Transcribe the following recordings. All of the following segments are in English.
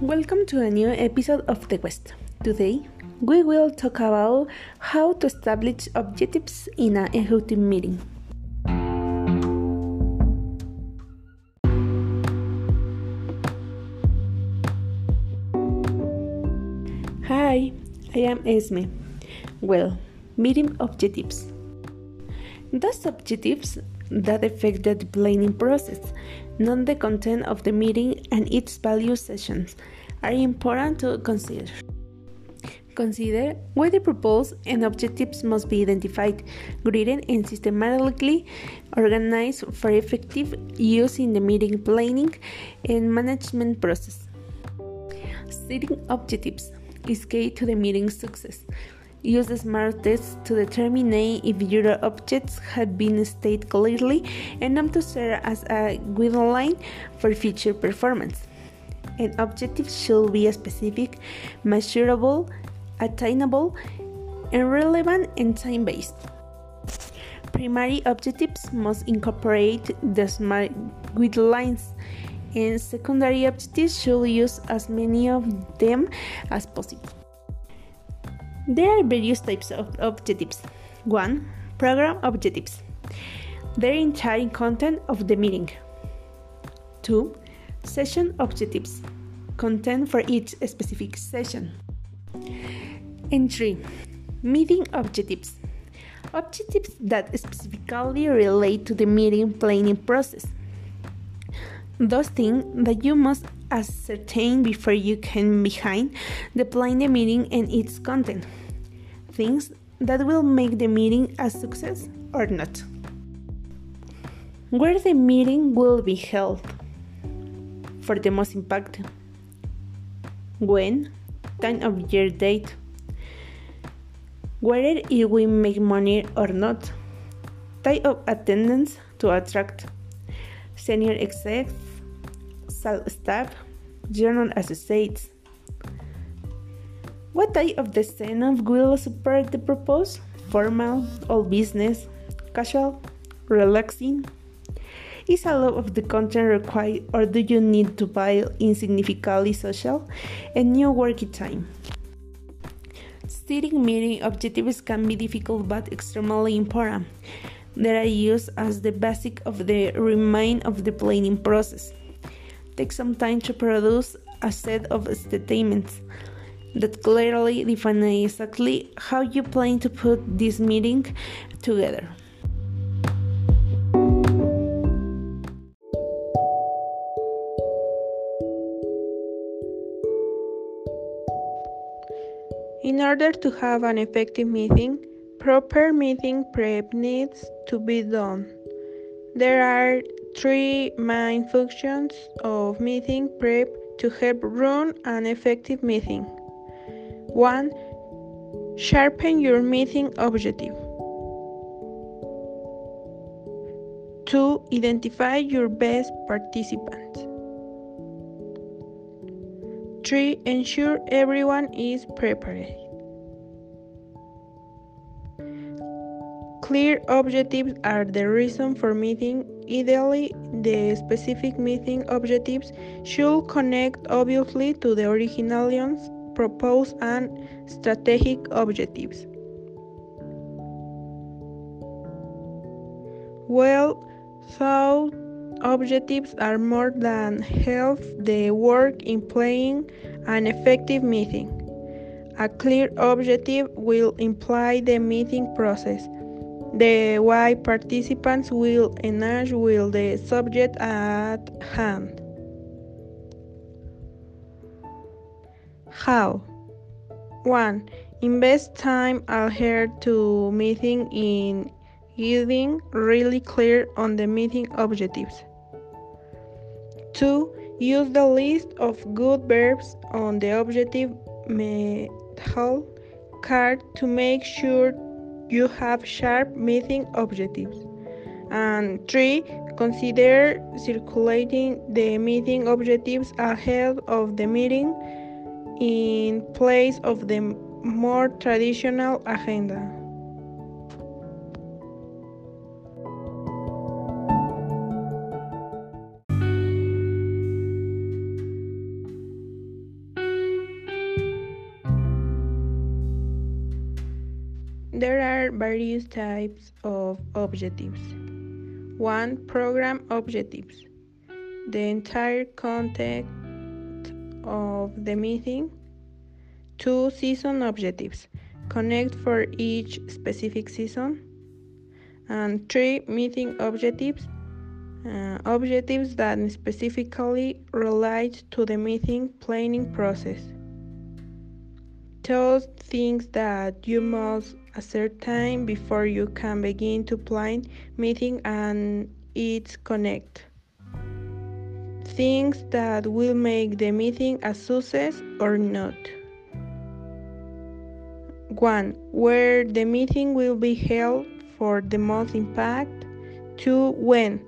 Welcome to a new episode of The Quest. Today, we will talk about how to establish objectives in a meeting. Hi, I am Esme. Well, meeting objectives. Those objectives that affect the planning process, not the content of the meeting and its value sessions, are important to consider. Consider why the purpose and objectives must be identified, graded, and systematically organized for effective use in the meeting planning and management process. Setting objectives is key to the meeting's success. Use SMART test to determine if your objectives have been stated clearly enough to serve as a guideline for future performance. An objective should be specific, measurable, attainable, and relevant and time based. Primary objectives must incorporate the SMART guidelines, and secondary objectives should use as many of them as possible. There are various types of objectives. 1. Program objectives. The entire content of the meeting. 2. Session objectives. Content for each specific session. And 3. Meeting objectives. Objectives that specifically relate to the meeting planning process. Those things that you must ascertain before you can behind the plan the meeting and its content. Things that will make the meeting a success or not. Where the meeting will be held for the most impact. When, time of year date, whether it will make money or not, type of attendance to attract senior execs, staff, journal associates. What type of the Senate will support the proposal? Formal, all business, casual, relaxing? Is a lot of the content required or do you need to buy insignificantly social and new working time? Setting meeting objectives can be difficult but extremely important. They are used as the basic of the remain of the planning process. Take some time to produce a set of statements that clearly define exactly how you plan to put this meeting together. In order to have an effective meeting, proper meeting prep needs to be done. There are three main functions of meeting prep to help run an effective meeting. 1. Sharpen your meeting objective. 2. Identify your best participants. 3. Ensure everyone is prepared. Clear objectives are the reason for meeting. Ideally, the specific meeting objectives should connect obviously to the original ones proposed and strategic objectives. Well thought objectives are more than half the work in planning an effective meeting. A clear objective will imply the meeting process, the why participants will engage with the subject at hand. How? 1. Invest time adhere to meeting in getting really clear on the meeting objectives. 2. Use the list of good verbs on the objective method card to make sure you have sharp meeting objectives. And 3. Consider circulating the meeting objectives ahead of the meeting in place of the more traditional agenda. Various types of objectives. 1. Program objectives. The entire content of the meeting. 2. Season objectives. Connect for each specific season. And 3. Meeting objectives. Uh, objectives that specifically relate to the meeting planning process. Those things that you must ascertain before you can begin to plan meeting and its connect. Things that will make the meeting a success or not. 1. Where the meeting will be held for the most impact. 2. When.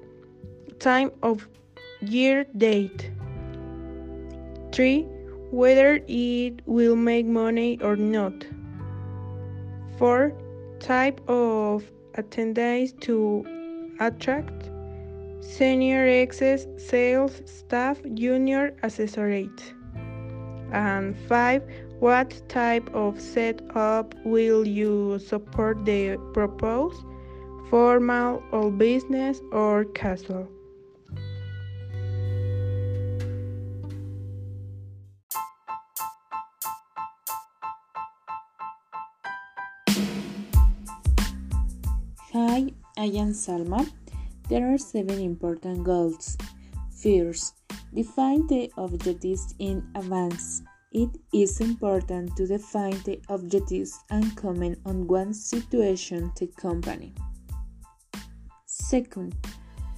Time of year date. 3 whether it will make money or not. 4. Type of attendance to attract senior excess sales staff junior associate. And 5. What type of setup will you support the proposed? Formal or business or casual? Am Salma. There are seven important goals. First, define the objectives in advance. It is important to define the objectives and comment on one situation the company. Second,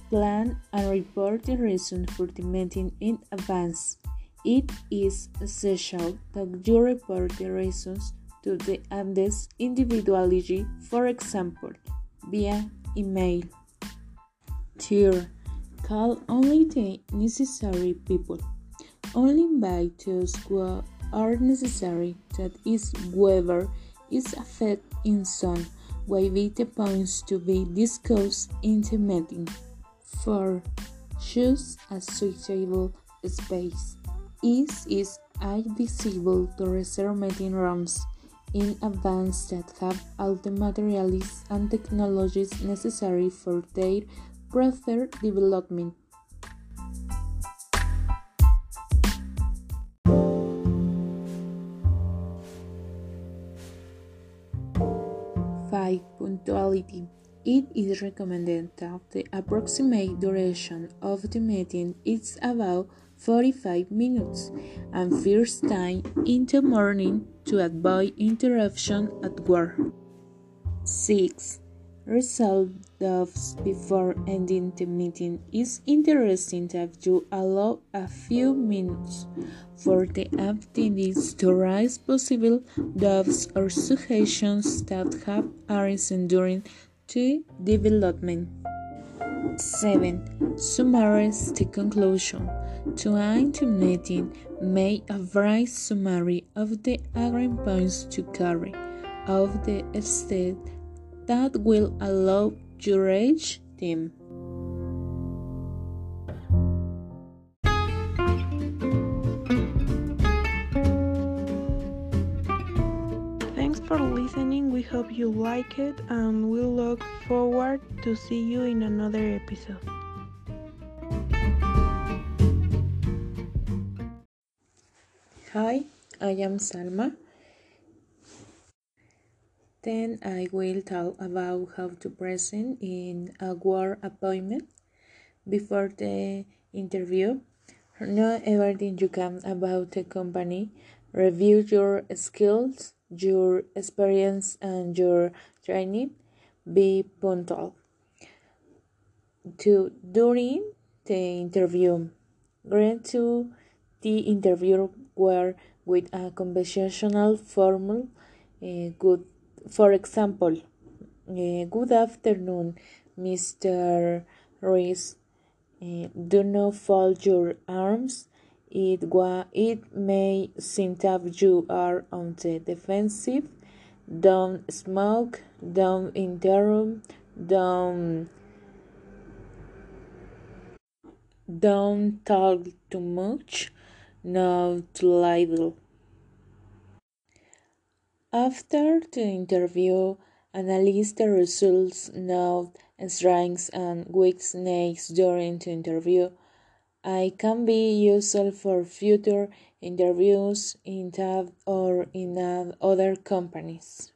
plan and report the reason for the meeting in advance. It is essential that you report the reasons to the attendee individually, for example, via email. Third, call only the necessary people. Only invite those who are necessary, that is, whoever is affected in some way by the points to be discussed in the meeting. 4. Choose a suitable space. Is is advisable to reserve meeting rooms in advance that have all the materials and technologies necessary for their proper development. Five punctuality. It is recommended that the approximate duration of the meeting is about 45 minutes and first time in the morning to avoid interruption at work. 6. Resolve doubts before ending the meeting. It's interesting that you allow a few minutes for the attendees to raise possible doubts or suggestions that have arisen during the development. 7. Summarize the conclusion. To end the meeting, make a brief summary of the agreed points to carry of the step that will allow reach them. For listening. We hope you like it and we look forward to see you in another episode. Hi, I am Salma. Then I will talk about how to present in a work appointment before the interview. Know everything you can about the company. Review your skills, your experience, and your training. Be punctual. To during the interview, grant to the interviewer were with a conversational formal uh, good for example uh, good afternoon mr reese uh, do not fold your arms it, wa- it may seem that you are on the defensive. Don't smoke. Don't interrupt. Don't don't talk too much. Not too little after the interview, analyze the results, note strengths and weaknesses during the interview. I can be useful for future interviews in TAB or in other companies.